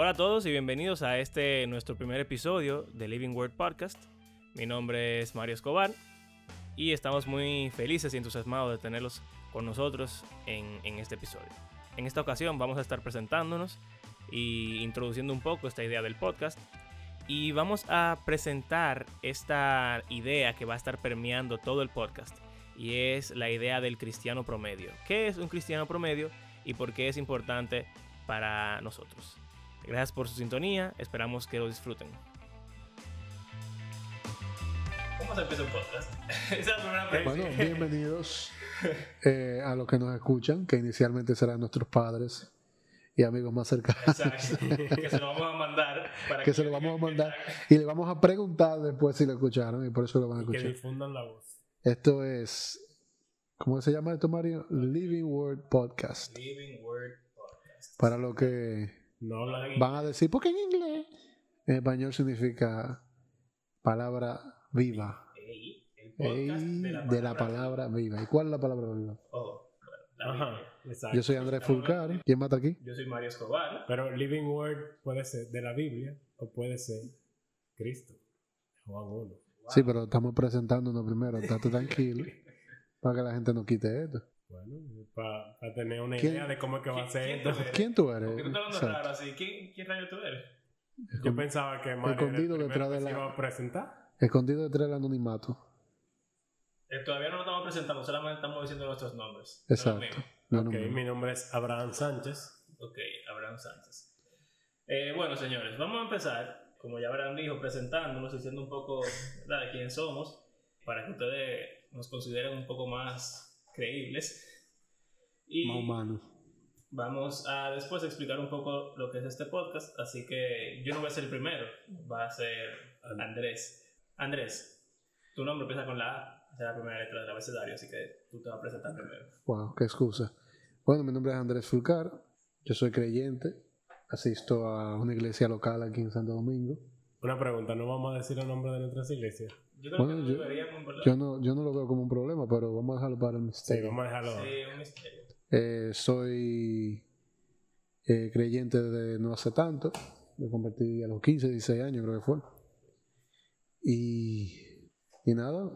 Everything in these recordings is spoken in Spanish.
Hola a todos y bienvenidos a este nuestro primer episodio de Living Word Podcast. Mi nombre es Mario Escobar y estamos muy felices y entusiasmados de tenerlos con nosotros en, este episodio. En esta ocasión vamos a estar presentándonos y introduciendo un poco esta idea del podcast y vamos a presentar esta idea que va a estar permeando todo el podcast y es la idea del cristiano promedio. ¿Qué es un cristiano promedio y por qué es importante para nosotros? Gracias por su sintonía, esperamos que lo disfruten. ¿Cómo se empieza un podcast? Esa es la primera pregunta. Bueno, bienvenidos eh, a los que nos escuchan, que inicialmente serán nuestros padres y amigos más cercanos. Exacto, que se lo vamos a mandar. Para que se lo vamos a mandar y le vamos a preguntar después si lo escucharon y por eso lo van a Y que escuchar. difundan la voz. Esto es, ¿cómo se llama esto, Mario? Living Word Podcast. Living Word Podcast. Para lo que No hablan van a decir, porque en inglés, en español significa palabra viva. Ey, el podcast Ey, de la de la palabra viva. ¿Y cuál es la palabra viva? Bueno, la Ajá, exacto. Yo soy Andrés Fulcari. ¿Quién mata aquí? Yo soy Mario Escobar. Pero Living Word puede ser de la Biblia o puede ser Cristo. Juan 1. Sí, pero estamos presentándonos primero. Estate tranquilo. para que la gente no quite esto. Bueno, para tener una ¿Quién- idea de cómo es que va a ¿Quién- ser quién tú eres? ¿Quién tú eres? Porque tú estás hablando Exacto. raro así. ¿Quién, quién rayo tú eres? Yo pensaba que Mario Escondido era el detrás de que se la- iba a presentar. Escondido detrás del anonimato. Eh, todavía no lo estamos presentando, solamente estamos diciendo nuestros nombres. Exacto. mismo. No, no, Ok, no. mi nombre es Abraham Sánchez. Ok, Abraham Sánchez. Eh, bueno, señores, vamos a empezar, como ya Abraham dijo, presentándonos, diciendo un poco ¿verdad? de quién somos, para que ustedes nos consideren un poco más creíbles. Y Más humano. vamos a después explicar un poco lo que es este podcast, así que yo no voy a ser el primero, va a ser Andrés. Andrés, tu nombre empieza con la A, esa es la primera letra del abecedario, así que tú te vas a presentar primero. Wow, qué excusa. Bueno, mi nombre es Andrés Fulcar. Yo soy creyente. Asisto a una iglesia local aquí en Santo Domingo. Una pregunta, ¿no vamos a decir el nombre de nuestras iglesias? Yo creo Bueno, que no yo-. Yo no, yo no lo veo como un problema, pero vamos a dejarlo para el Sí, misterio. vamos a dejarlo. Sí, un misterio. Eh, soy eh, creyente desde no hace tanto. Me convertí a los 15, 16 años, creo que fue. Y, y nada,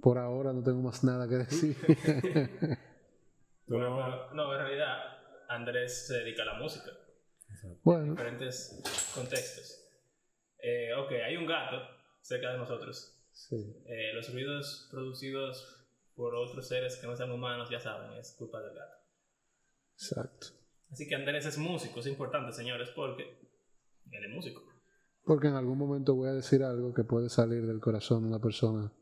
por ahora no tengo más nada que decir. Bueno, no- en realidad Andrés se dedica a la música, bueno, diferentes contextos. Eh, ok, hay un gato cerca de nosotros. sí. Eh, los ruidos producidos por otros seres que no sean humanos, ya saben, es culpa del gato. Exacto. Así que Andrés es músico, es importante, señores, porque él es músico. Porque en algún momento voy a decir algo que puede salir del corazón de una persona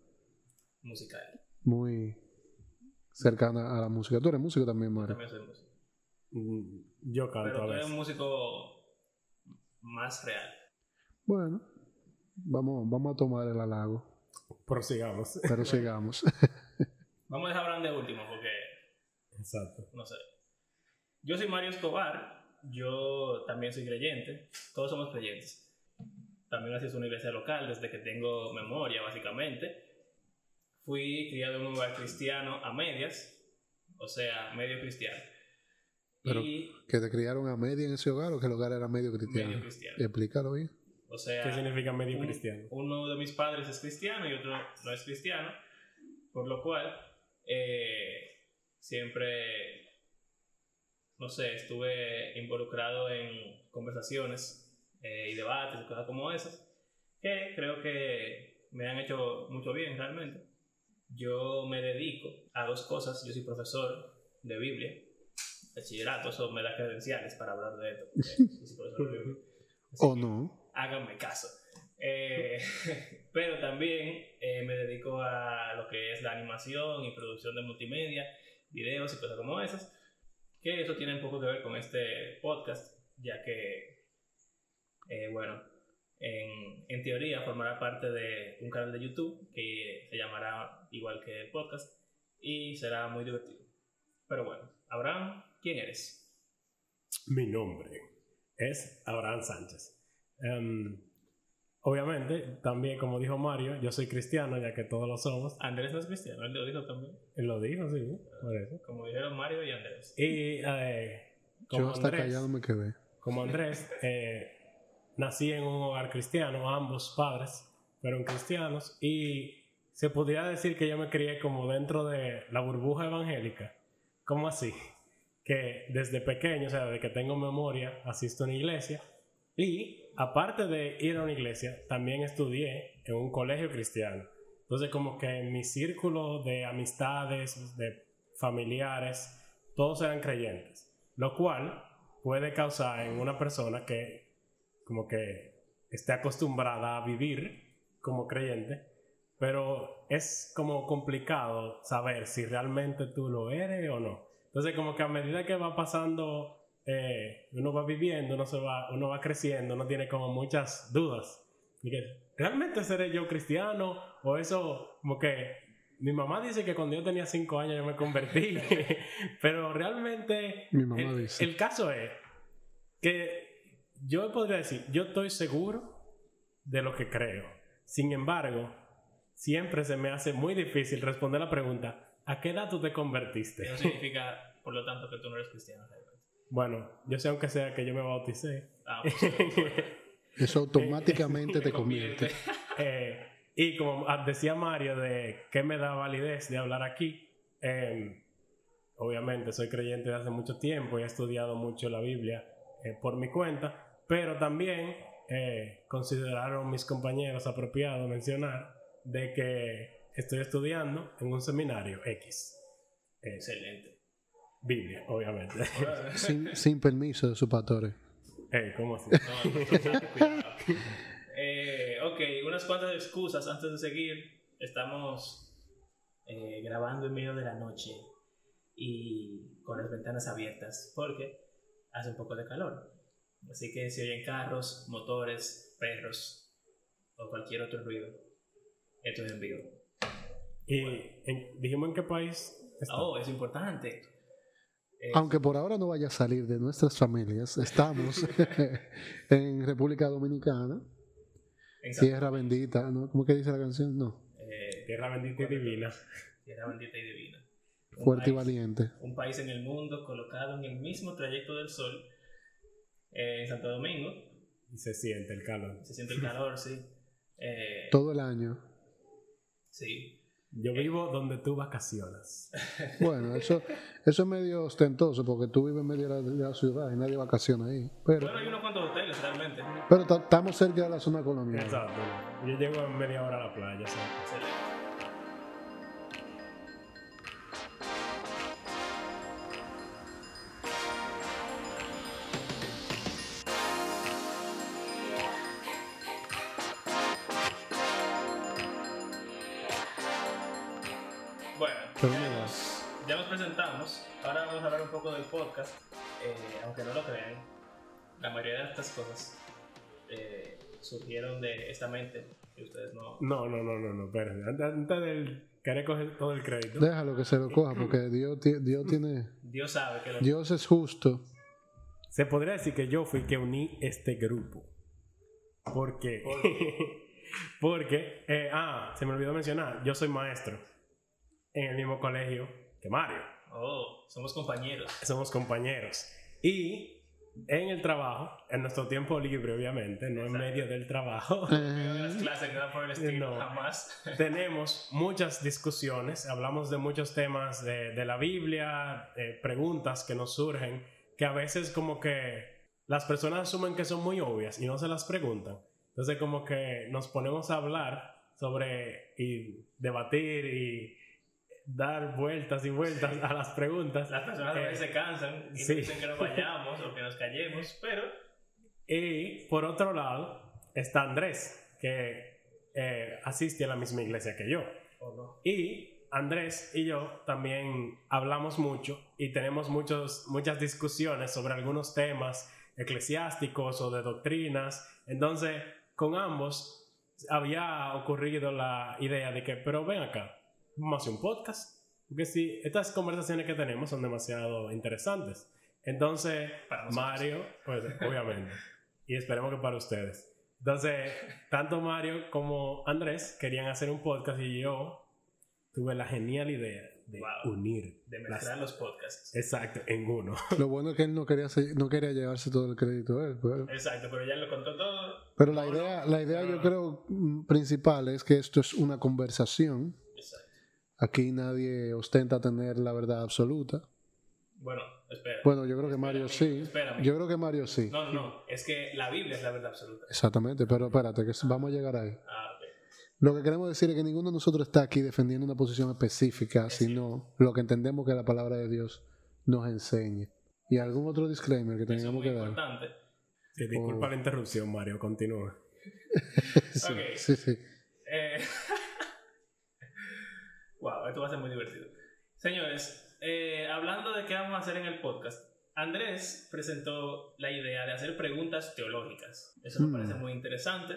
Musical. muy cercana a la música. Tú eres músico también, Mario. También soy músico. Mm, Yo canto Pero a tú eres un músico más real. Bueno, vamos, vamos a tomar el halago, Prosigamos. pero sigamos. Vamos a dejar hablar de último porque Exacto. no sé. Yo soy Mario Escobar, yo también soy creyente, todos somos creyentes. También asisto a una iglesia local desde que tengo memoria, básicamente. Fui criado en un lugar cristiano a medias, o sea, medio cristiano. Pero- y ¿Que te criaron a media en ese hogar o que el hogar era medio cristiano? medio cristiano. Explícalo bien. O sea, ¿Qué significa medio un- cristiano? uno de mis padres es cristiano y otro no es cristiano, por lo cual eh, siempre, no sé, estuve involucrado en conversaciones eh, y debates y cosas como esas, que creo que me han hecho mucho bien realmente. Yo me dedico a dos cosas, yo soy profesor de Biblia, bachillerato, eso me da credenciales para hablar de esto, porque soy profesor de Biblia. Así ¿O que- no? Háganme caso. Eh, pero también eh, me dedico a lo que es la animación y producción de multimedia, videos y cosas como esas, que eso tiene un poco que ver con este podcast, ya que, eh, bueno, en, en teoría formará parte de un canal de YouTube que se llamará igual que el podcast y será muy divertido. Pero bueno, Abraham, ¿quién eres? Mi nombre es Abraham Sánchez. Em, obviamente, también como dijo Mario, yo soy cristiano, ya que todos lo somos. Andrés no es cristiano, él lo dijo también, Él lo dijo, sí, por eso. como dijeron Mario y Andrés. Y eh, como Yo hasta Andrés, callado me quedé. como Andrés, eh, nací en un hogar cristiano, ambos padres fueron cristianos y se podría decir que yo me crié como dentro de la burbuja evangélica. ¿Cómo así? Que desde pequeño, o sea, desde que tengo memoria, asisto a una iglesia y aparte de ir a una iglesia, también estudié en un colegio cristiano. Entonces como que en mi círculo de amistades, de familiares, todos eran creyentes, lo cual puede causar en una persona que como que esté acostumbrada a vivir como creyente, pero es como complicado saber si realmente tú lo eres o no. Entonces como que a medida que va pasando, eh, uno va viviendo, uno, se va, uno va creciendo, uno tiene como muchas dudas. ¿Realmente seré yo cristiano? O eso como que mi mamá dice que cuando yo tenía cinco años yo me convertí, pero realmente Mi mamá el, dice. el caso es que yo podría decir, yo estoy seguro de lo que creo. Sin embargo, siempre se me hace muy difícil responder la pregunta, ¿a qué edad tú te convertiste? Eso significa, por lo tanto, que tú no eres cristiano. realmente. Bueno, yo sé aunque sea que yo me bauticé. Ah, pues, Eso automáticamente te convierte. Eh, y como ah, decía Mario, de qué me da validez de hablar aquí, eh, obviamente soy creyente de hace mucho tiempo y he estudiado mucho la Biblia eh, por mi cuenta, pero también eh, consideraron mis compañeros apropiado mencionar de que estoy estudiando en un seminario X. Eh, Excelente. Biblia, obviamente. Sin, sin permiso de sus pastores. Eh, ¿Cómo así? No. Eh, ok, unas cuantas excusas antes de seguir. Estamos eh, grabando en medio de la noche y con las ventanas abiertas porque hace un poco de calor. Así que si oyen carros, motores, perros o cualquier otro ruido, esto es en vivo. Y en- dijimos en qué país está. Oh, es importante. Aunque por ahora no vaya a salir de nuestras familias, estamos en República Dominicana, tierra bendita, ¿no? ¿Cómo que dice la canción? No, eh, Tierra bendita y divina. tierra bendita y divina. Un fuerte y país- valiente. un país en el mundo colocado en el mismo trayecto del Sol, eh, en Santo Domingo. Y se siente el calor. Se siente el calor, sí. Eh, Todo el año. sí. Yo vivo donde tú vacacionas. Bueno, eso, eso es medio ostentoso porque tú vives en medio de la, de la ciudad y nadie vacaciona ahí. Pero, Bueno, hay unos cuantos hoteles realmente. pero ta- estamos cerca de la zona colonial. Exacto. Yo llego en media hora a la playa. ¿sí? Podcast. Eh, aunque no lo crean, la mayoría de estas cosas eh, surgieron de esta mente que ustedes no, No, no, no, no, no. Espérate. Antes, del. Querer coger todo el crédito. Déjalo que se lo coja porque Dios, Dios tiene... Dios sabe que lo Dios es justo. Se podría decir que yo fui que uní este grupo. ¿Por qué? Porque, eh, ah, se me olvidó mencionar, yo soy maestro en el mismo colegio que Mario. Oh, somos compañeros. Somos compañeros. Y en el trabajo, en nuestro tiempo libre, obviamente, no en medio del trabajo, En las Eh, clases, nada por el estilo, No. jamás. tenemos muchas discusiones, hablamos de muchos temas de, de la Biblia, eh, preguntas que nos surgen, que a veces como que las personas asumen que son muy obvias y no se las preguntan. Entonces como que nos ponemos a hablar sobre y debatir y dar vueltas y vueltas a las preguntas. Las personas a Eh, veces se cansan y sí. dicen que nos vayamos o que nos callemos, pero Y por otro lado está Andrés, que eh, asiste a la misma iglesia que yo. o no. Y Andrés y yo también hablamos mucho y tenemos muchos, muchas discusiones sobre algunos temas eclesiásticos o de doctrinas. Entonces, con ambos había ocurrido la idea de que, pero ven acá, vamos a hacer un podcast. Porque si estas conversaciones que tenemos son demasiado interesantes. Entonces, Para. Mario, pues obviamente, y esperemos que para ustedes. Entonces, tanto Mario como Andrés querían hacer un podcast y yo tuve la genial idea de Wow. unir. De las- mezclar los podcasts. Exacto, en uno. Lo bueno es que él no quería, se- no quería llevarse todo el crédito él. Pero, Exacto, pero ya lo contó todo. pero la idea, la idea no, yo creo mm, principal es que esto es una conversación. Aquí nadie ostenta tener la verdad absoluta. Bueno, espera. Bueno, yo creo que Mario Espérame, sí. espérame. Yo creo que Mario sí. No, no, no. Es que la Biblia es la verdad absoluta. Exactamente, pero espérate, que vamos a llegar ahí. Ah, ok. Lo que queremos decir es que ninguno de nosotros está aquí defendiendo una posición específica, sino lo que entendemos que la palabra de Dios nos enseñe. ¿Y algún otro disclaimer que Eso es tengamos muy que dar? importante. Sí, disculpa Oh. la interrupción, Mario, continúa. Sí, Ok. sí, sí. Eh, wow, esto va a ser muy divertido. Señores, eh, hablando de qué vamos a hacer en el podcast, Andrés presentó la idea de hacer preguntas teológicas. Eso me Mm. parece muy interesante,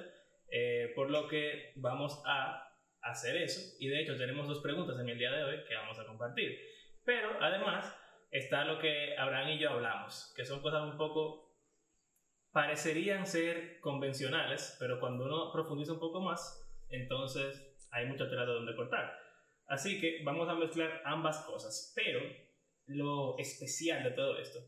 eh, por lo que vamos a hacer eso. Y de hecho tenemos dos preguntas en el día de hoy que vamos a compartir. Pero además está lo que Abraham y yo hablamos, que son cosas un poco parecerían ser convencionales, pero cuando uno profundiza un poco más, entonces hay mucha tela de donde cortar. Así que vamos a mezclar ambas cosas, pero lo especial de todo esto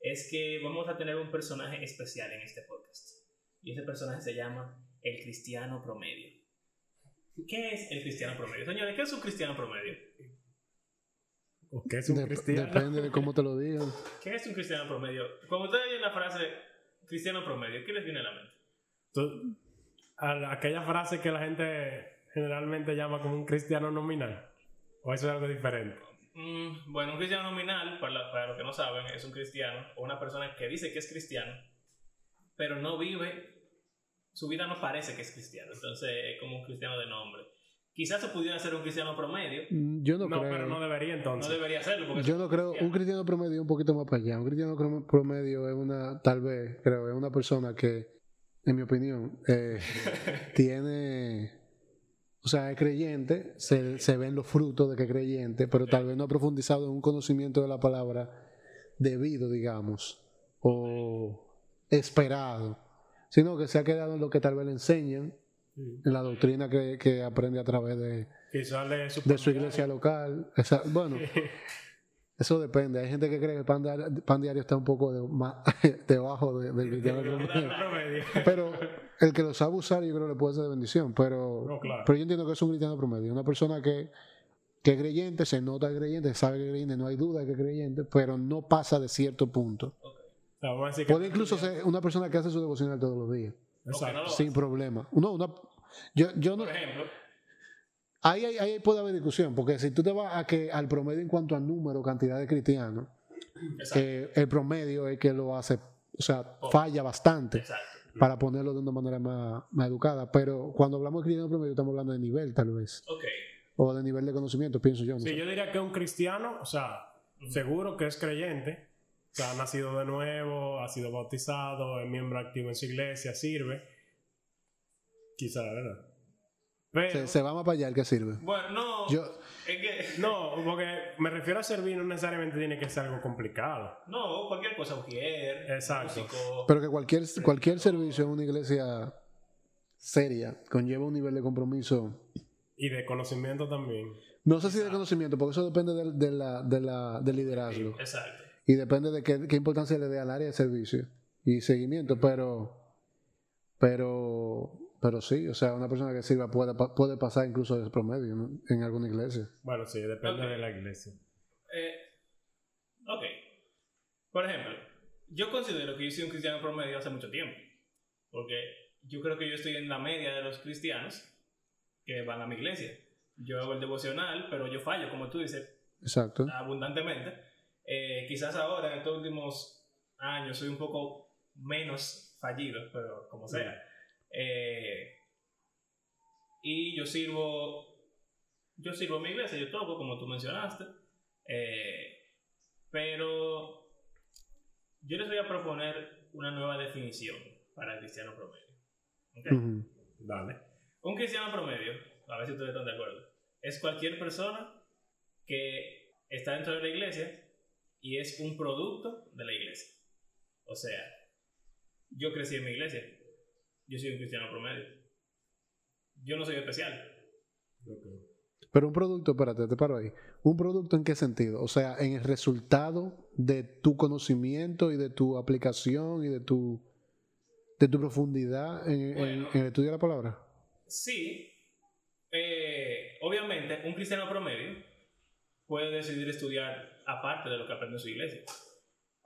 es que vamos a tener un personaje especial en este podcast. Y ese personaje se llama el cristiano promedio. ¿Qué es el cristiano promedio? Señores, ¿qué es un cristiano promedio? ¿O qué es un Dep- cristiano? depende de cómo te lo digan. ¿Qué es un cristiano promedio? Cuando ustedes oyen la frase cristiano promedio, ¿qué les viene a la mente? Tú- a la- aquella frase que la gente generalmente llama como un cristiano nominal. ¿O eso es algo diferente? Mm, bueno, un cristiano nominal, para, la- para los que no saben, es un cristiano o una persona que dice que es cristiano, pero no vive, su vida no parece que es cristiano, entonces es como un cristiano de nombre. Quizás se pudiera ser un cristiano promedio, Mm, Yo no, No, creo. pero no debería no entonces. debería serlo. Porque Yo no creo. Un cristiano. promedio es un poquito más para allá. Un cristiano promedio es una, tal vez, creo, es una persona que, en mi opinión, eh, tiene. O sea, es creyente, se, se ven los frutos de que es creyente, pero tal vez no ha profundizado en un conocimiento de la palabra debido, digamos, o esperado, sino que se ha quedado en lo que tal vez le enseñan, en la doctrina que, que aprende a través de, de su, de su iglesia local. Esa- bueno, eso depende. Hay gente que cree que el pan, diario- pan diario está un poco de- más debajo de- del cristiano promedio. promedio. Pero el que lo sabe usar, yo creo que le puede ser de bendición. Pero, No, claro. pero yo entiendo que es un cristiano promedio. Una persona que, que es creyente, se nota que es creyente, sabe que es creyente, no hay duda de que es creyente, pero no pasa de cierto punto. Que- Puede incluso ser una persona que hace su devocional todos los días, Exacto. no sin problema. No, una, yo, yo no, Por ejemplo, Ahí, ahí puede haber discusión, porque si tú te vas a que al promedio en cuanto a número, cantidad de cristianos, eh, el promedio es que lo hace, o sea, falla bastante exacto. para ponerlo de una manera más, más educada. Pero cuando hablamos de cristiano promedio, estamos hablando de nivel, tal vez, Ok, o de nivel de conocimiento, pienso yo. no Sí, sé. yo diría que un cristiano, o sea, seguro que es creyente, o sea, ha nacido de nuevo, ha sido bautizado, es miembro activo en su iglesia, sirve. Quizá, ¿verdad? Pero, Se, se va más para allá el que sirve. bueno, no, Yo, es que, no, porque me refiero a servir, no necesariamente tiene que ser algo complicado. no, cualquier cosa, ujier, Exacto. músico, pero que cualquier, cualquier servicio en una iglesia seria conlleva un nivel de compromiso. Y de conocimiento también. No sé si de conocimiento, porque eso depende del, de la, de la, del liderazgo. exacto. y depende de qué, qué importancia le dé al área de servicio y seguimiento, pero pero pero sí, o sea, una persona que sirva puede, puede pasar incluso de promedio ¿no? en alguna iglesia. Bueno, sí, depende Ok. de la iglesia. Eh, ok. Por ejemplo, yo considero que yo soy un cristiano promedio hace mucho tiempo. Porque yo creo que yo estoy en la media de los cristianos que van a mi iglesia. Yo hago el devocional, pero yo fallo, como tú dices, Exacto. abundantemente. Eh, quizás ahora, en estos últimos años, soy un poco menos fallido, pero como sea. Eh, y yo sirvo, yo sirvo a mi iglesia, yo toco, como tú mencionaste. Eh, pero yo les voy a proponer una nueva definición para el cristiano promedio. ¿ok? Ujú. Dale. Un cristiano promedio, a ver si ustedes están de acuerdo, es cualquier persona que está dentro de la iglesia y es un producto de la iglesia. O sea, yo crecí en mi iglesia, yo soy un cristiano promedio. Yo no soy especial. Pero un producto, espérate, te paro ahí. ¿Un producto en qué sentido? O sea, en el resultado de tu conocimiento y de tu aplicación y de tu, de tu profundidad en, en- Bueno. en el estudio de la palabra. Sí, eh, obviamente un cristiano promedio puede decidir estudiar aparte de lo que aprende en su iglesia.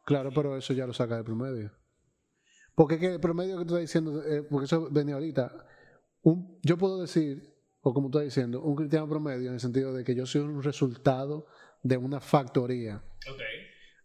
Claro, pero eso ya lo saca del promedio. Porque es que el promedio que tú estás diciendo, eh, porque eso venía ahorita, un, yo puedo decir, o como tú estás diciendo, un cristiano promedio en el sentido de que yo soy un resultado de una factoría. Ok.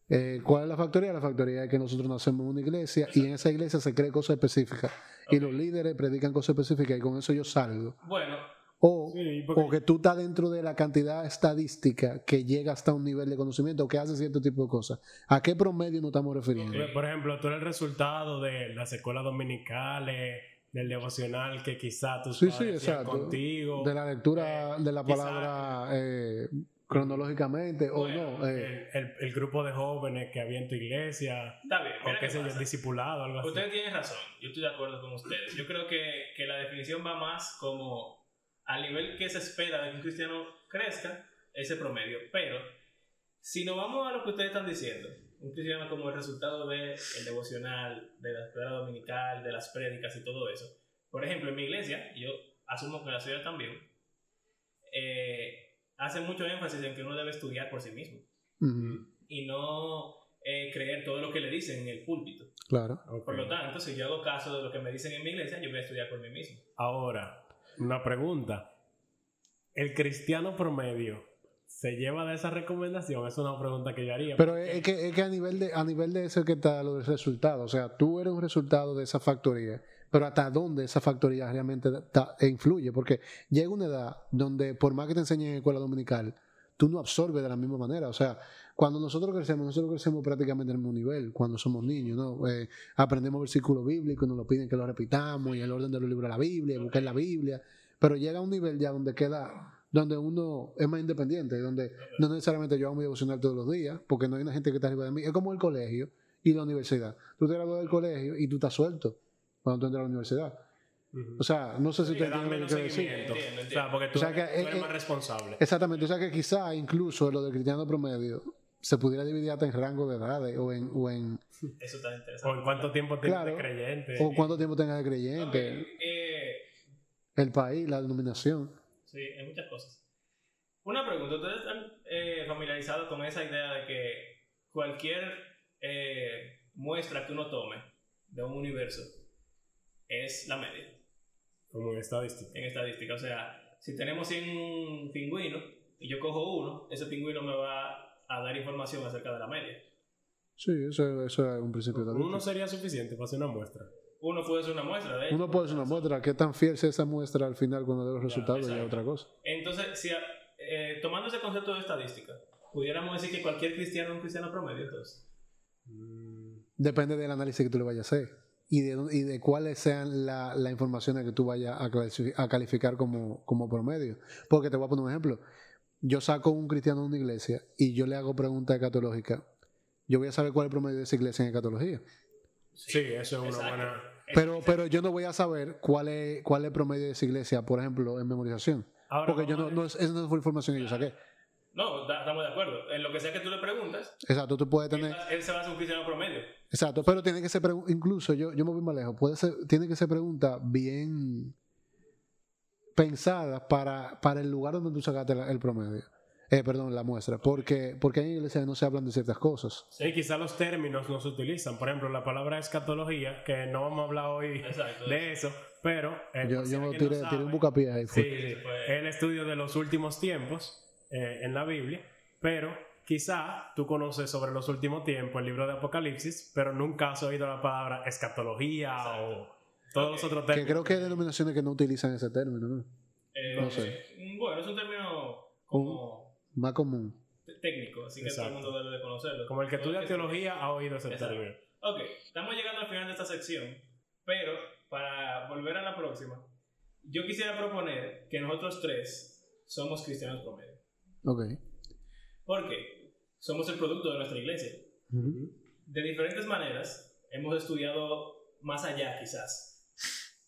Eh, ¿Cuál es la factoría? La factoría es que nosotros nacemos en una iglesia y en esa iglesia se cree cosas específicas y Ok. los líderes predican cosas específicas y con eso yo salgo. Bueno, O, Sí, porque- o que tú estás dentro de la cantidad estadística que llega hasta un nivel de conocimiento o que hace cierto tipo de cosas. ¿A qué promedio nos estamos refiriendo? Por ejemplo, tú eres el resultado de las escuelas dominicales, del devocional que quizá tus Sí, padres sí, contigo. De la lectura eh, de la quizá- palabra eh, cronológicamente o no. eh, el, el- el grupo de jóvenes que había en tu iglesia, está bien. o qué sé yo, discipulado, algo así. Ustedes tienen razón, yo estoy de acuerdo con ustedes. Yo creo que, que la definición va más como al nivel que se espera de que un cristiano crezca, ese promedio. Pero si nos vamos a lo que ustedes están diciendo, un cristiano como el resultado del devocional, de la escuela dominical, de las prédicas y todo eso. Por ejemplo, en mi iglesia, y yo asumo que en la suya también, eh, hace mucho énfasis en que uno debe estudiar por sí mismo ujú, y no eh, creer todo lo que le dicen en el púlpito. claro. Por lo tanto, si yo hago caso de lo que me dicen en mi iglesia, yo voy a estudiar por mí mismo. Ahora, una pregunta. ¿El cristiano promedio se lleva de esa recomendación? Es una pregunta que yo haría. Pero es es que, es que a nivel de a nivel de eso que está lo del resultado. O sea, tú eres un resultado de esa factoría. Pero hasta dónde esa factoría realmente ta- influye. Porque llega una edad donde, por más que te enseñen en escuela dominical, tú no absorbes de la misma manera. O sea, cuando nosotros crecemos, nosotros crecemos prácticamente al mismo nivel, cuando somos niños, ¿no? Eh, aprendemos versículos bíblicos, nos lo piden que lo repitamos, y el orden de los libros de la Biblia, buscar la Biblia. Pero llega a un nivel ya donde queda, donde uno es más independiente, donde no necesariamente yo hago mi devocional todos los días, porque no hay una gente que está arriba de mí. Es como el colegio y la universidad. Tú te gradúas del colegio y tú estás suelto cuando tú entras a la universidad. O sea, no sé si Te te dan entiendes lo menos que quiero decir. seguimiento. Entiendo, O sea, porque tú, O sea, que, eres, tú eres eh, más responsable. Exactamente, o sea que quizá incluso lo del cristiano promedio se pudiera dividir hasta en rango de edades o en, o en Eso está ¿O interesante. en cuánto tiempo tienes Claro. de creyente? o cuánto tiempo tenga de creyente, eh, el país, la denominación. sí, hay muchas cosas. Una pregunta, ¿ustedes están eh, familiarizados con esa idea de que cualquier eh, muestra que uno tome de un universo es la media Como en estadística. en estadística? O sea, si tenemos 100 pingüinos y yo cojo uno, ese pingüino me va a dar información acerca de la media. Sí, eso, eso es un principio de Uno sería suficiente para hacer una muestra. Uno puede ser una muestra de hecho. Uno puede ser una muestra, qué tan fiel sea esa muestra al final cuando dé los resultados ya es exacto. otra cosa. Entonces, si, eh, tomando ese concepto de estadística, pudiéramos decir que cualquier cristiano es un cristiano promedio, entonces. Mm, Depende del análisis que tú le vayas a hacer y de, y de cuáles sean la- las informaciones que tú vayas a, a calificar como, como promedio. Porque te voy a poner un ejemplo. Yo saco un cristiano de una iglesia y yo le hago preguntas escatológicas. Yo voy a saber cuál es el promedio de esa iglesia en escatología. Sí, eso es una buena. Pero, pero yo no voy a saber cuál es, cuál es el promedio de esa iglesia, por ejemplo, en memorización. Ahora, Porque yo no, no es, esa no fue información que yo saqué. No, da- estamos de acuerdo. En lo que sea que tú le preguntas, Exacto, tú puedes él, tener. él se va a hacer un cristiano promedio. Exacto, pero tiene que ser, incluso yo, yo me voy más lejos, puede ser, tiene que ser pregunta bien pensada para, para el lugar donde tú sacaste la- el promedio. Eh, perdón, la muestra. Porque, porque en iglesias no se hablan de ciertas cosas. Sí, quizás los términos no se utilizan. Por ejemplo, la palabra escatología, que no vamos a hablar hoy Exacto. de eso, pero. eh, Yo, yo tiré, no tiré un sabe, bucapié ahí. Sí, sí, Pues- el estudio de los últimos tiempos eh, en la Biblia, pero quizá tú conoces sobre los últimos tiempos el libro de Apocalipsis, pero nunca has oído la palabra escatología Exacto. o todos los Ok. otros Que términos. creo que hay denominaciones que no utilizan ese término, ¿no? Eh, No sé. eh, Bueno, es un término como Más común. técnico, así que Exacto. todo el mundo debe de conocerlo. Como el que estudia teología ha oído ese Exacto. término. Ok, estamos llegando al final de esta sección, pero para volver a la próxima, yo quisiera proponer que nosotros tres somos cristianos promedio. Ok. ¿Por qué? Somos el producto de nuestra iglesia. Ujú. De diferentes maneras, hemos estudiado más allá quizás.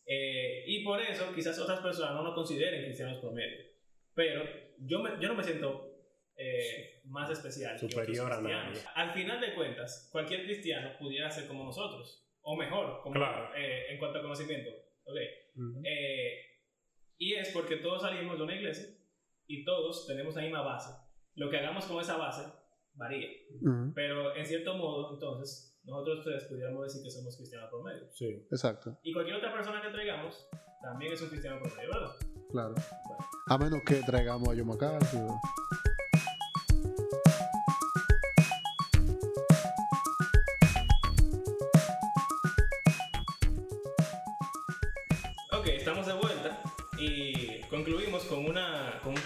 Eh, y por eso quizás otras personas no nos consideren cristianos promedio. Pero yo, me- yo no me siento eh, más especial. Superior a nadie. Al final de cuentas, cualquier cristiano pudiera ser como nosotros, o mejor, como, Claro. eh, en cuanto a conocimiento. Ok. Ujú. Eh, y es porque todos salimos de una iglesia y todos tenemos la misma base. Lo que hagamos con esa base varía. Ujú, Pero en cierto modo, entonces, nosotros tres pudiéramos decir que somos cristianos promedio. Sí. Exacto, Y cualquier otra persona que traigamos también es un cristiano promedio, ¿verdad? claro. Bueno. A menos que traigamos a John McCarthy.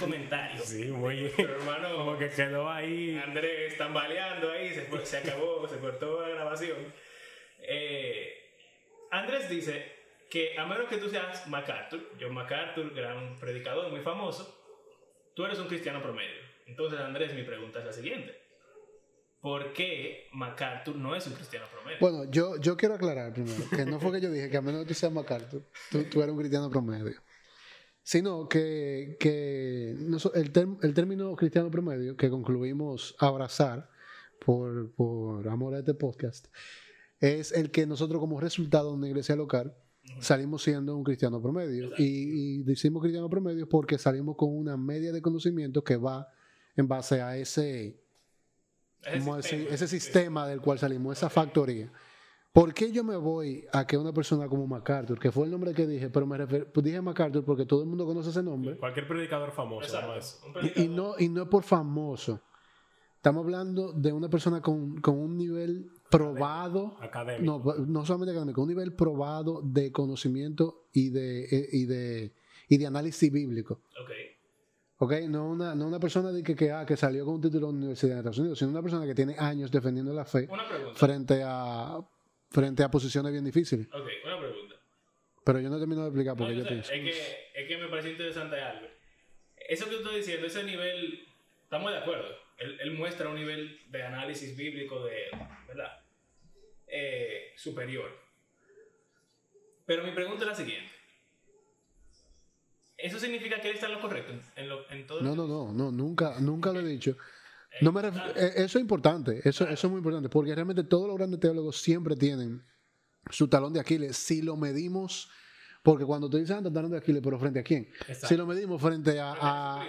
Una, con un comentario. Sí, muy. Pero hermano, Como que quedó ahí. Andrés tambaleando ahí, se, fue- se acabó, se cortó la grabación. Eh, Andrés dice que a menos que tú seas MacArthur, John MacArthur, gran predicador muy famoso, tú eres un cristiano promedio. Entonces, Andrés, mi pregunta es la siguiente. ¿Por qué MacArthur no es un cristiano promedio? Bueno, yo, yo quiero aclarar primero que no fue que yo dije que a menos que tú seas MacArthur, tú, tú eres un cristiano promedio. Sino que, que el, term- el término cristiano promedio que concluimos abrazar por, por amor a este podcast es el que nosotros como resultado de una iglesia local salimos siendo un cristiano promedio. Y, y decimos cristiano promedio porque salimos con una media de conocimiento que va en base a ese, ese sistema del cual salimos, esa factoría. ¿Por qué yo me voy a que una persona como MacArthur, que fue el nombre que dije, pero me refer- pues dije MacArthur porque todo el mundo conoce ese nombre, Cualquier predicador famoso. Un y, no, y no es por famoso. Estamos hablando de una persona con, con un nivel probado, Académico. no, no solamente académico, un nivel probado de conocimiento y de, eh, y de, y de análisis bíblico. Ok. ¿Ok? No una, no una persona de que, que, ah, que salió con un título de la Universidad de Estados Unidos, sino una persona que tiene años defendiendo la fe Una pregunta. frente a, frente a posiciones bien difíciles. Ok, una pregunta. Pero yo no termino de explicar por No, yo sé, pienso. es, que, es que me parece interesante algo. Eso que tú estás diciendo, ese nivel, estamos de acuerdo. Él, él muestra un nivel de análisis bíblico de, ¿verdad? Eh, superior. Pero mi pregunta es la siguiente. ¿Eso significa que él está en lo correcto? En, lo- en todo No, no, no, no, nunca, nunca lo he dicho. No me eh, eso es importante, eso, eso es muy importante, porque realmente todos los grandes teólogos siempre tienen su talón de Aquiles, si lo medimos, porque cuando tú dices, anda, talón de Aquiles, pero frente a quién? Exacto. Si lo medimos frente a, a,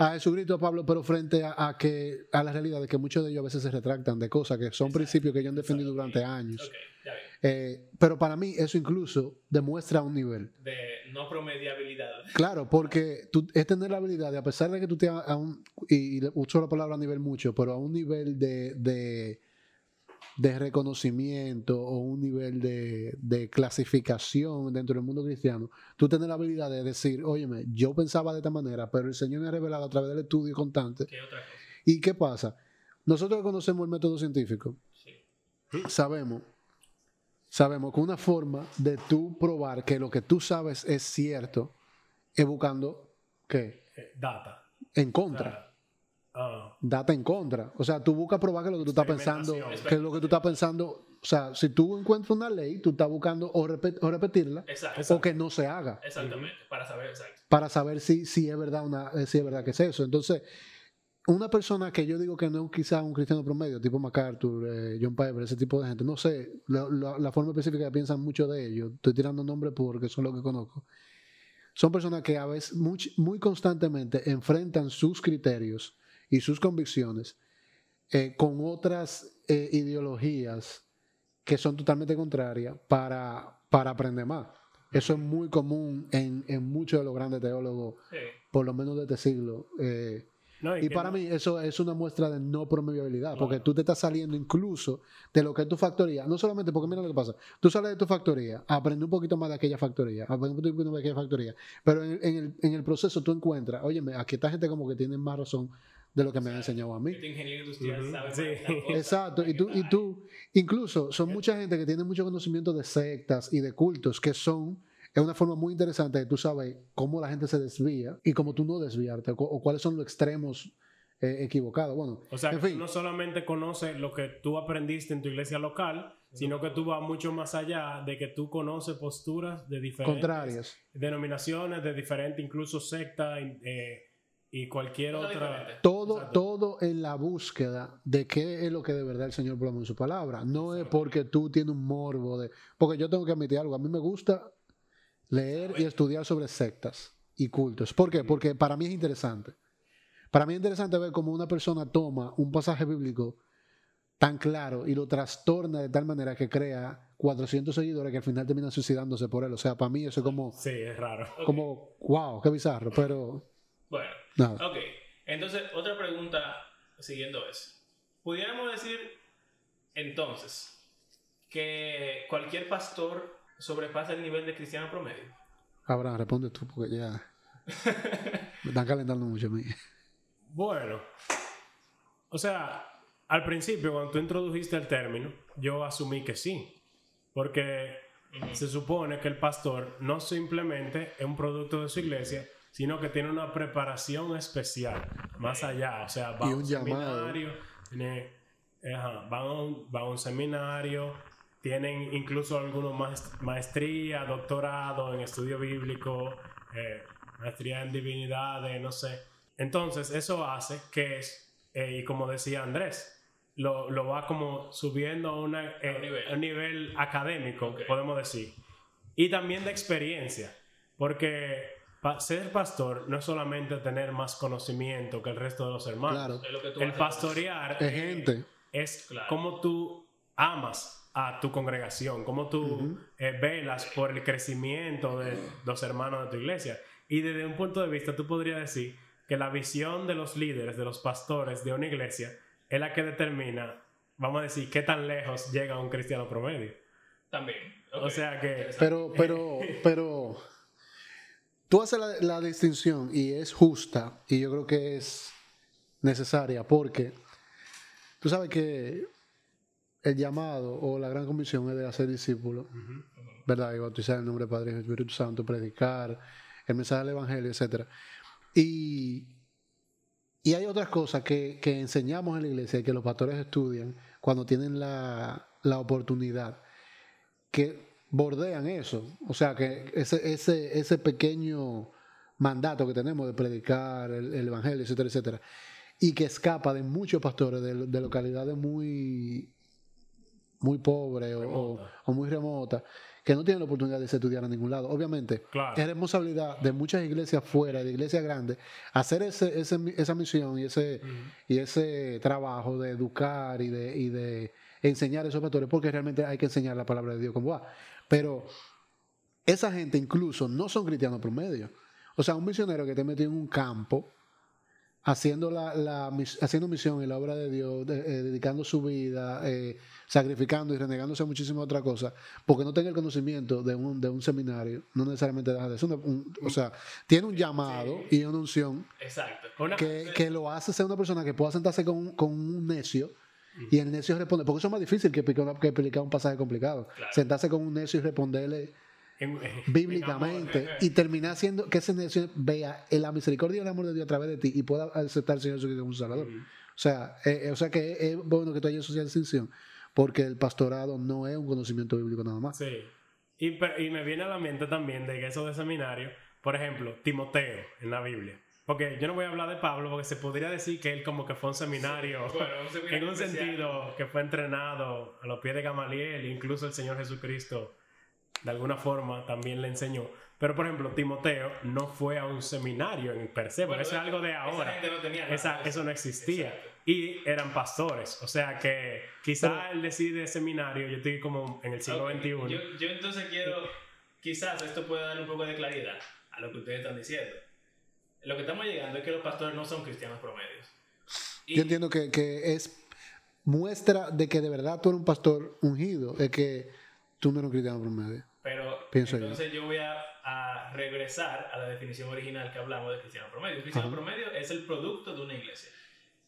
a Jesucristo, a Pablo, pero frente a, a que, a la realidad de que muchos de ellos a veces se retractan de cosas que son principios que ellos han defendido durante años. Ok, ya ven. Eh, pero para mí eso incluso demuestra un nivel. De no promediabilidad. Claro, porque tú, es tener la habilidad de, a pesar de que tú te a un, y, y uso la palabra a nivel mucho, pero a un nivel de, de, de reconocimiento o un nivel de, de clasificación dentro del mundo cristiano, tú tener la habilidad de decir, óyeme, yo pensaba de esta manera, pero el Señor me ha revelado a través del estudio constante. ¿Qué otra cosa? ¿Y qué pasa? Nosotros que conocemos el método científico, Sí. sabemos, sabemos que una forma de tú probar que lo que tú sabes es cierto es buscando ¿qué? Eh, Data. en contra. Ah, Data en contra. O sea, tú buscas probar que lo que tú estás pensando, que lo que tú estás pensando, o sea, si tú encuentras una ley, tú estás buscando o, repet- o repetirla Exacto. o que no se haga Exactamente. Para saber exacto. para saber si, si es verdad una, eh, si es verdad que es eso. Entonces, una persona que yo digo que no es quizás un cristiano promedio, tipo MacArthur, eh, John Piper, ese tipo de gente, no sé, la, la- la forma específica que piensan mucho de ellos, estoy tirando nombres porque son los que conozco, son personas que a veces muy, muy constantemente enfrentan sus criterios y sus convicciones eh, con otras eh, ideologías que son totalmente contrarias para, para aprender más. Eso es muy común en, en muchos de los grandes teólogos, Sí. por lo menos de este siglo. eh, no, y para no- mí eso es una muestra de no promediabilidad, Claro. porque tú te estás saliendo incluso de lo que es tu factoría. No solamente porque mira lo que pasa, tú sales de tu factoría, aprendes un poquito más de aquella factoría, aprendes un poquito más de aquella factoría, pero en, en el, en el proceso tú encuentras, óyeme, aquí esta gente como que tiene más razón de lo que me han enseñado a mí. Este ingeniero industrial Ujú, sabe sí. Exacto, y tú, y tú, incluso son mucha gente que tiene mucho conocimiento de sectas y de cultos que son, es una forma muy interesante de tú sabes cómo la gente se desvía y cómo tú no desviarte, o, o cuáles son los extremos eh, equivocados. Bueno, O sea, en fin, tú no solamente conoces lo que tú aprendiste en tu iglesia local, sino que tú vas mucho más allá de que tú conoces posturas de diferentes contrarias. denominaciones, de diferentes, incluso sectas, eh, y cualquier Cosa otra... diferente. Todo, Exacto. todo en la búsqueda de qué es lo que de verdad el Señor plasmó en su palabra. No es porque tú tienes un morbo de. Porque yo tengo que admitir algo. A mí me gusta leer y estudiar sobre sectas y cultos. ¿Por qué? Porque para mí es interesante. Para mí es interesante ver cómo una persona toma un pasaje bíblico tan claro y lo trastorna de tal manera que crea 400 seguidores que al final terminan suicidándose por él. O sea, para mí eso es como, Sí, es raro. Como wow, qué bizarro. Pero Bueno, nada. ok. Entonces, otra pregunta siguiendo eso. Pudiéramos decir, entonces, que cualquier pastor sobrepasa el nivel de cristiano promedio. Abraham, responde tú porque ya me están calentando mucho a mí. Bueno, o sea, al principio cuando tú introdujiste el término, yo asumí que sí, porque se supone que el pastor no simplemente es un producto de su iglesia, sino que tiene una preparación especial, más allá, o sea, va Y a un un seminario, tiene- ajá, va, a un, va a un seminario, tienen incluso algunos maest- maestría, doctorado en estudio bíblico, eh, maestría en divinidades, no sé. Entonces, eso hace que es, eh, y como decía Andrés, lo, lo va como subiendo a, una, eh, A un nivel. a un nivel académico, Ok. podemos decir. Y también de experiencia, porque pa- ser pastor no es solamente tener más conocimiento que el resto de los hermanos. Claro. Es lo que tú El pastorear Es gente. es Claro. cómo tú amas a tu congregación, cómo tú Ujú. eh, velas por el crecimiento de los hermanos de tu iglesia. Y desde un punto de vista, tú podrías decir que la visión de los líderes, de los pastores de una iglesia, es la que determina, vamos a decir, qué tan lejos llega un cristiano promedio. También. O ok. sea que-. Pero, pero, pero, tú haces la, la distinción y es justa y yo creo que es necesaria porque tú sabes que el llamado o la gran comisión es de hacer discípulos, ¿verdad? Y bautizar en el nombre del Padre y del Espíritu Santo, predicar el mensaje del Evangelio, etc. Y, y hay otras cosas que, que enseñamos en la iglesia y que los pastores estudian cuando tienen la, la oportunidad que bordean eso. O sea, que ese, ese, ese pequeño mandato que tenemos de predicar el, el Evangelio, etcétera, etcétera, y que escapa de muchos pastores de, de localidades muy, muy pobres o, muy remotas, que no tienen la oportunidad de estudiar a ningún lado. Obviamente, Claro. es responsabilidad de muchas iglesias fuera, de iglesias grandes, hacer ese, ese- esa misión y ese, y ese trabajo de educar y de, y de enseñar a esos pastores, porque realmente hay que enseñar la palabra de Dios como va. Pero esa gente incluso no son cristianos promedio. O sea, un misionero que te metió en un campo haciendo la, haciendo misión en la obra de Dios, de- eh, dedicando su vida, eh, sacrificando y renegándose a muchísimas otras cosas, porque no tenga el conocimiento de un, de un seminario, no necesariamente deja de ser un- un- o sea, tiene un llamado y una unción Exacto. Una- que, que lo hace ser una persona que pueda sentarse con, con un necio y el necio responde, porque eso es más difícil que explicar, una- que explicar un pasaje complicado. Claro. Sentarse con un necio y responderle en- bíblicamente y terminar haciendo que ese necio vea la misericordia y el amor de Dios a través de ti y pueda aceptar al Señor Jesucristo como su Salvador. O sea, eh, eh, o sea que es bueno que tú hayas esa distinción, porque el pastorado no es un conocimiento bíblico nada más. Sí. Y, y me viene a la mente también de que eso de seminario, por ejemplo, Timoteo en la Biblia. Porque yo no voy a hablar de Pablo porque se podría decir que él como que fue un seminario, Bueno, un seminario en un especial. sentido que fue entrenado a los pies de Gamaliel, incluso el Señor Jesucristo de alguna forma también le enseñó. Pero por ejemplo, Timoteo no fue a un seminario en per se, porque Bueno, eso es algo de esa ahora. gente no tenía nada Esa- eso. eso no existía. Exacto. Y eran pastores. O sea que quizá él decide seminario, yo estoy como en el siglo Ok, XXI. Yo, yo entonces quiero, quizás esto pueda dar un poco de claridad a lo que ustedes están diciendo. Lo que estamos llegando es que los pastores no son cristianos promedios. Y- Yo entiendo que, que es muestra de que de verdad tú eres un pastor ungido, es que tú no eres un cristiano promedio. Pero Pienso yo. entonces yo, voy a, a regresar a la definición original que hablamos de cristiano promedio. El cristiano Ajá. promedio es el producto de una iglesia,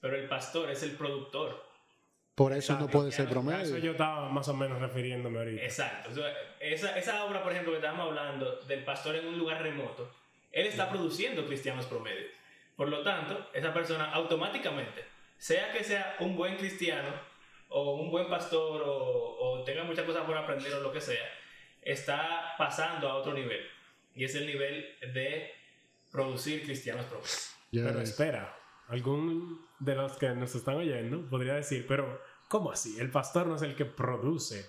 pero el pastor es el productor. Por eso no puede ser A eso promedio. yo estaba más o menos refiriéndome ahorita. Exacto. O sea, esa, esa obra, por ejemplo, que estábamos hablando del pastor en un lugar remoto, él está produciendo cristianos promedios. Por lo tanto, esa persona automáticamente, sea que sea un buen cristiano o un buen pastor o, o tenga muchas cosas por aprender o lo que sea, está pasando a otro nivel. Y es el nivel de producir cristianos promedios. Pero espera, algún de los que nos están oyendo podría decir, pero ¿cómo así? El pastor no es el que produce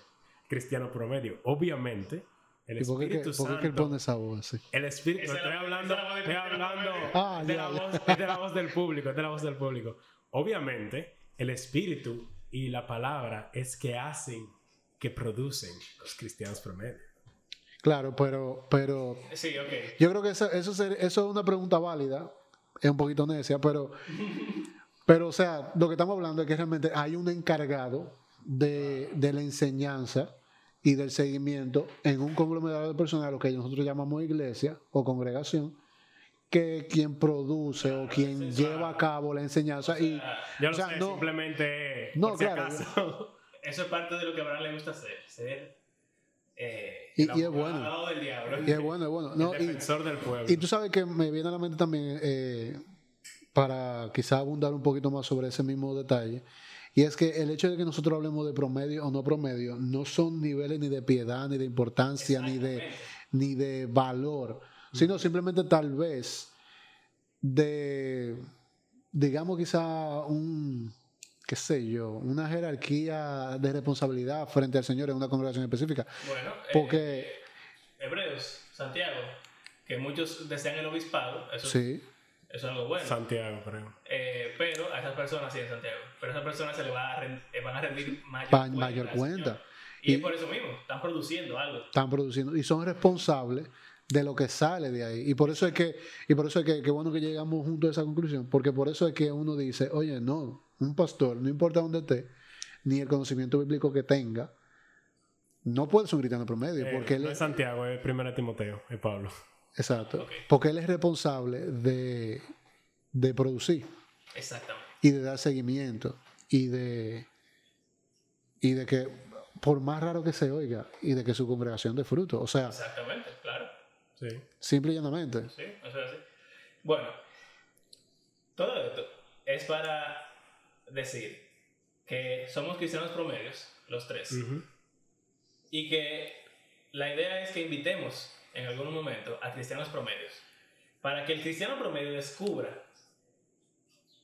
cristiano promedio. Obviamente, el ¿Y por qué, Espíritu que- por qué Santo. él pone esa voz así? El Espíritu, Esa estoy la- hablando, la estoy hablando. Ah, de, ya, la ya. voz, es de la voz del público, es de la voz del público. Obviamente, el Espíritu y la palabra es que hacen, que producen los cristianos promedio. Claro, pero, pero Sí, ok. yo creo que eso, eso, eso es una pregunta válida, es un poquito necia, pero, pero o sea, lo que estamos hablando es que realmente hay un encargado de, de la enseñanza y del seguimiento en un conglomerado de personas, lo que nosotros llamamos iglesia o congregación, que es quien produce o quien lleva a cabo la enseñanza y Yo O sea, sé, no- simplemente no, por si claro. acaso. Eso es parte de lo que a Abraham le gusta hacer. Ser. Eh, Y- y es bueno. del diablo. y es bueno, es bueno. No, el y- defensor del pueblo. Y tú sabes que me viene a la mente también, eh, para quizá abundar un poquito más sobre ese mismo detalle, y es que el hecho de que nosotros hablemos de promedio o no promedio no son niveles ni de piedad, ni de importancia, ni de, ni de valor, sino simplemente tal vez de, digamos quizá un, qué sé yo, una jerarquía de responsabilidad frente al Señor en una congregación específica. Bueno, eh, Porque, Hebreos, Santiago, que muchos desean el obispado, eso, sí, eso es algo bueno. Santiago, creo. Eh, pero a esas personas, sí, en Santiago, pero a esas personas se le va a eh, van a rendir mayor Pa- cuenta. mayor. Y, Y- es por eso mismo, están produciendo algo. están produciendo y son responsables de lo que sale de ahí y por eso es que y por eso es que, que bueno que llegamos juntos a esa conclusión porque por eso es que uno dice oye no un pastor no importa dónde esté ni el conocimiento bíblico que tenga no puede ser un cristiano promedio Eh, porque él no es, Santiago, es primero Timoteo, es Pablo. exacto porque él es responsable de de producir Exactamente. y de dar seguimiento y de y de que por más raro que se oiga y de que su congregación dé fruto o sea Exactamente, claro. Sí. simple y llanamente Sí, eso es así. Bueno, todo esto es para decir que somos cristianos promedios, los tres, Ujú. y que la idea es que invitemos en algún momento a cristianos promedios para que el cristiano promedio descubra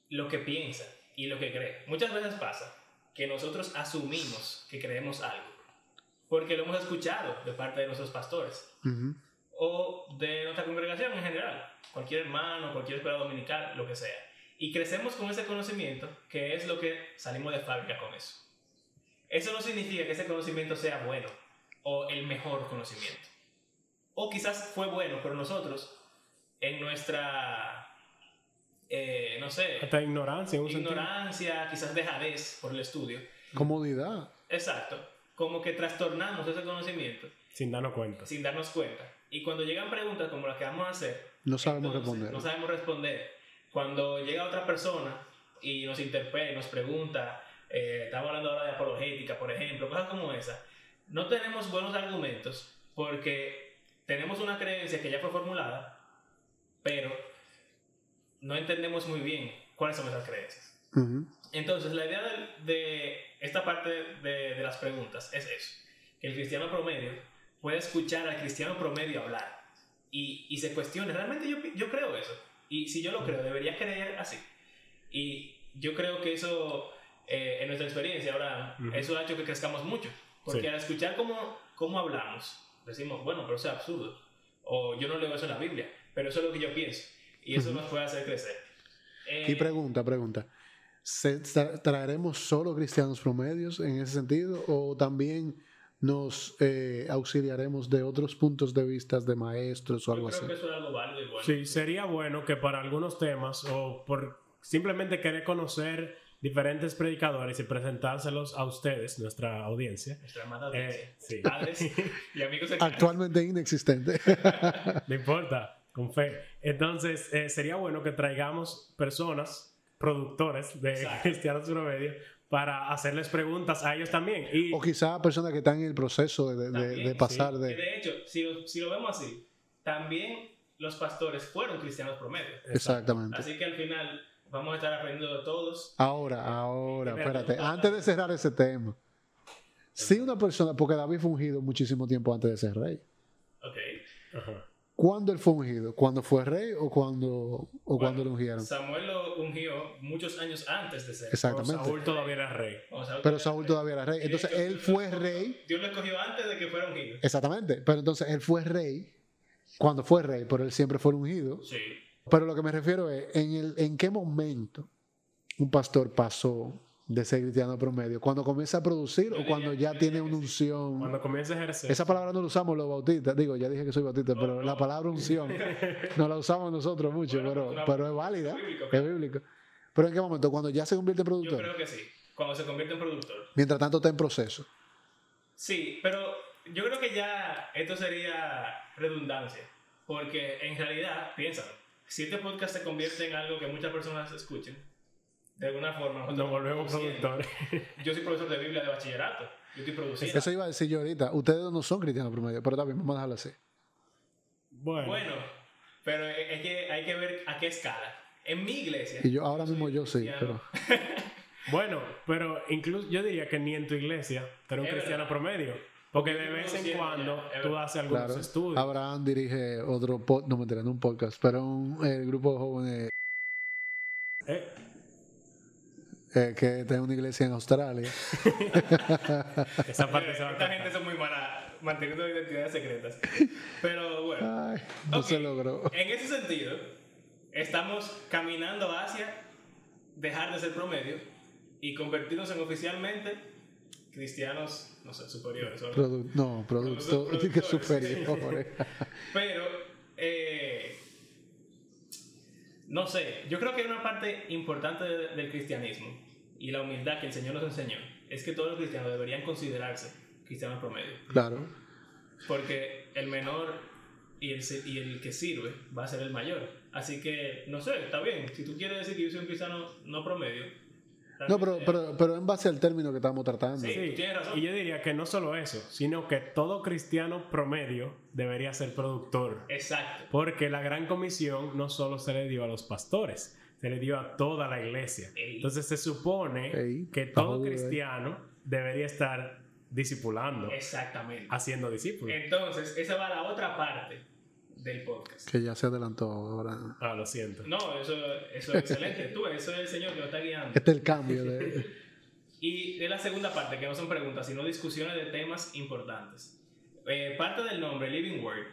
lo que piensa y lo que cree. Muchas veces pasa que nosotros asumimos que creemos algo porque lo hemos escuchado de parte de nuestros pastores Ujú. o de nuestra congregación en general, cualquier hermano, cualquier escuela dominical, lo que sea. Y crecemos con ese conocimiento, que es lo que salimos de fábrica con eso. Eso no significa que ese conocimiento sea bueno o el mejor conocimiento. O quizás fue bueno, pero nosotros, en nuestra, eh, no sé, Hasta ignorancia, en un sentido. ignorancia, quizás dejadez por el estudio, comodidad exacto, como que trastornamos ese conocimiento Sin darnos cuenta. sin darnos cuenta. Y cuando llegan preguntas como las que vamos a hacer, no sabemos entonces, responder No sabemos responder. Cuando llega otra persona y nos interpela, y nos pregunta, eh, estamos hablando ahora de apologética, por ejemplo, cosas como esa, no tenemos buenos argumentos porque tenemos una creencia que ya fue formulada, pero no entendemos muy bien cuáles son esas creencias. Entonces, la idea de, de esta parte de, de las preguntas es eso, que el cristiano promedio puede escuchar al cristiano promedio hablar y, y se cuestione, realmente yo, yo creo eso, y si yo lo creo, debería creer así. Y yo creo que eso, eh, en nuestra experiencia ahora, eso ha hecho que crezcamos mucho, porque Sí. al escuchar cómo, cómo hablamos, decimos, bueno, pero eso es absurdo, o yo no leo eso en la Biblia, pero eso es lo que yo pienso, y eso nos puede hacer crecer. Y Eh, pregunta, pregunta. ¿Se tra- ¿Traeremos solo cristianos promedios en ese sentido o también nos eh, auxiliaremos de otros puntos de vista de maestros o yo algo creo así? que eso es algo válido y bueno. Sí, sería bueno que para algunos temas o por simplemente querer conocer diferentes predicadores y presentárselos a ustedes, nuestra audiencia. Nuestra amada audiencia. Eh, sí. Padres y amigos. Actualmente inexistente. No importa, con fe. Entonces, eh, sería bueno que traigamos personas, productores de Exacto. cristianos promedio, para hacerles preguntas a ellos también. Y o quizá personas que están en el proceso de, de- de- También, de pasar Que de... de hecho, si lo, si lo vemos así, también los pastores fueron cristianos promedio. Exactamente. Así que al final vamos a estar aprendiendo de todos. Ahora, ahora, Espérate. Antes de cerrar ese tema. Si una persona, porque David fue ungido muchísimo tiempo antes de ser rey. Ok. Ajá. ¿Cuándo él fue ungido? ¿Cuándo fue rey o cuando, o cuando lo ungieron? Samuel lo ungió muchos años antes de ser. Exactamente. Saúl todavía era rey. Saúl Pero Saúl era todavía era rey. Entonces él fue rey. Dios lo escogió antes de que fuera ungido. Exactamente. Pero entonces él fue rey cuando fue rey, pero él siempre fue ungido. Sí. Pero lo que me refiero es, ¿en, el, en qué momento un pastor pasó de ser cristiano promedio? ¿Cuando comienza a producir o cuando ya tiene una unción? Cuando comienza a ejercer. Esa palabra no la usamos los bautistas. Digo, ya dije que soy bautista, pero la palabra unción no la usamos nosotros mucho, Bueno, pero, pero es válida, es bíblico, es claro. bíblico. Pero ¿en qué momento? Cuando ya se convierte en Yo productor. creo que sí. Cuando se convierte en productor. Mientras tanto está en proceso. Sí, pero yo creo que ya esto sería redundancia. Porque en realidad, piénsalo, si este podcast se convierte en algo que muchas personas escuchen, de alguna forma nosotros Nos volvemos productores. Yo soy profesor de Biblia de bachillerato. Yo estoy produciendo. Eso iba a decir yo ahorita. Ustedes no son cristianos promedio, pero también vamos a dejarlo así. Bueno, Bueno, pero es que hay que ver a qué escala. En mi iglesia. Y yo ahora mismo yo sí, pero bueno, pero incluso yo diría que ni en tu iglesia tú eres un Es cristiano verdad. promedio. Porque de vez en cuando ya, tú haces algunos claro. estudios. Abraham dirige otro podcast, no me no un podcast, pero un eh, grupo de jóvenes Eh, eh, que está en una iglesia en Australia. esa parte se va a Esta gente son muy mala manteniendo identidades secretas. Pero bueno. Ay, no Ok, se logró. En ese sentido, estamos caminando hacia dejar de ser promedio y convertirnos en oficialmente cristianos, no sé, superiores. Produ- no, producto Productores, que sí. superior. Pero, eh, no sé, yo creo que una parte importante de- del cristianismo y la humildad que el Señor nos enseñó es que todos los cristianos deberían considerarse cristianos promedio. claro. Porque el menor y el, y el que sirve va a ser el mayor. Así que, no sé, está bien. Si tú quieres decir que yo soy un cristiano no promedio. No, pero, pero, pero en base al término que estamos tratando. Sí. Sí, tú tienes razón. y yo diría que no solo eso, sino que todo cristiano promedio debería ser productor. Exacto. Porque la gran comisión no solo se le dio a los pastores, se le dio a toda la iglesia. Ey. Entonces se supone Ey, que todo eh. cristiano debería estar discipulando, Exactamente. haciendo discípulos. Entonces, esa va a la otra parte del podcast. Que ya se adelantó ahora. Ah, lo siento. No, eso, eso es excelente. Tú, eso es el Señor que nos está guiando. Este es el cambio de. Y de la segunda parte, que no son preguntas, sino discusiones de temas importantes. Eh, parte del nombre, Living Word,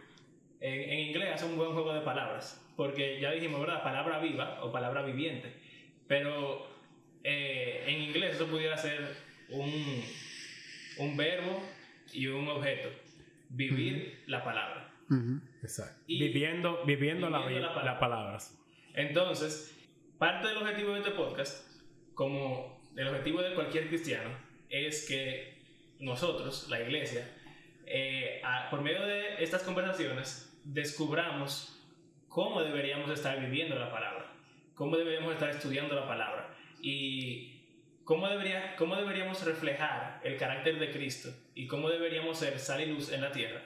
en, en inglés hace un buen juego de palabras, porque ya dijimos, ¿verdad? Palabra viva o palabra viviente. Pero eh, en inglés eso pudiera ser un, un verbo y un objeto. Vivir la palabra. Exacto. Y- viviendo viviendo, la- viviendo la palabra. las palabras. Entonces, parte del objetivo de este podcast, como el objetivo de cualquier cristiano, es que nosotros, la iglesia, eh, a- por medio de estas conversaciones, descubramos cómo deberíamos estar viviendo la palabra, cómo deberíamos estar estudiando la palabra y cómo, debería, cómo deberíamos reflejar el carácter de Cristo y cómo deberíamos ser sal y luz en la tierra,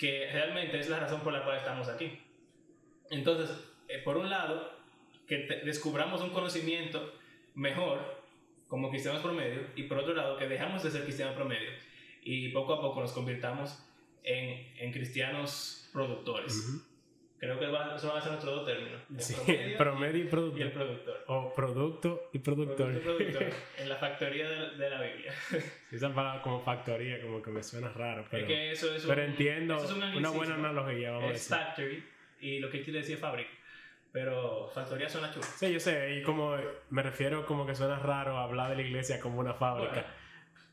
que realmente es la razón por la cual estamos aquí. Entonces, eh, por un lado, que descubramos un conocimiento mejor como cristianos promedio y por otro lado, que dejamos de ser cristianos promedio y poco a poco nos convirtamos en, en cristianos productores. Creo que va, eso van a ser nuestros dos términos. el Sí, promedio promedio y y el productor. productor. O producto y productor. Producto y productor, en la factoría de, de la Biblia. Esa palabra como factoría, como que me suena raro, pero, es que eso es pero un- entiendo eso es un una buena analogía, vamos a Es decir. factory y lo que quiere decir es fábrica. Pero factoría suena chulo. Sí, yo sé, y como me refiero como que suena raro hablar de la iglesia como una fábrica. Bueno.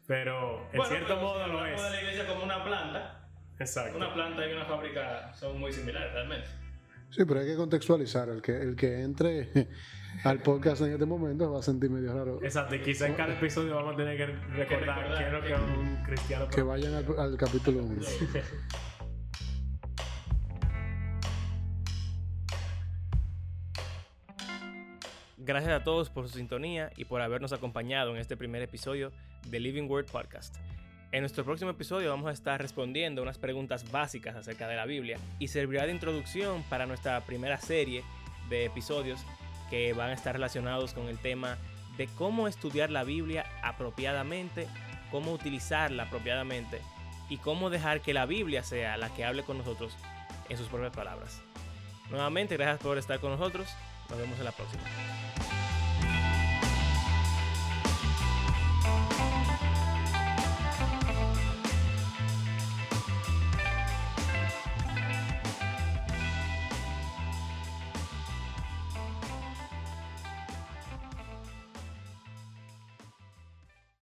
Pero en Bueno, cierto pero modo si lo es. de la iglesia como una planta. Exacto. Una planta y una fábrica son muy similares realmente. Sí, pero hay que contextualizar. El que, el que entre al podcast en este momento va a sentir medio raro. Exacto, y quizá en cada episodio vamos a tener que recordar, recordar qué es lo que que- es un cristiano. Que vayan al, al capítulo 1. Gracias a todos por su sintonía y por habernos acompañado en este primer episodio de Living Word Podcast. En nuestro próximo episodio vamos a estar respondiendo unas preguntas básicas acerca de la Biblia y servirá de introducción para nuestra primera serie de episodios que van a estar relacionados con el tema de cómo estudiar la Biblia apropiadamente, cómo utilizarla apropiadamente y cómo dejar que la Biblia sea la que hable con nosotros en sus propias palabras. Nuevamente, gracias por estar con nosotros. Nos vemos en la próxima.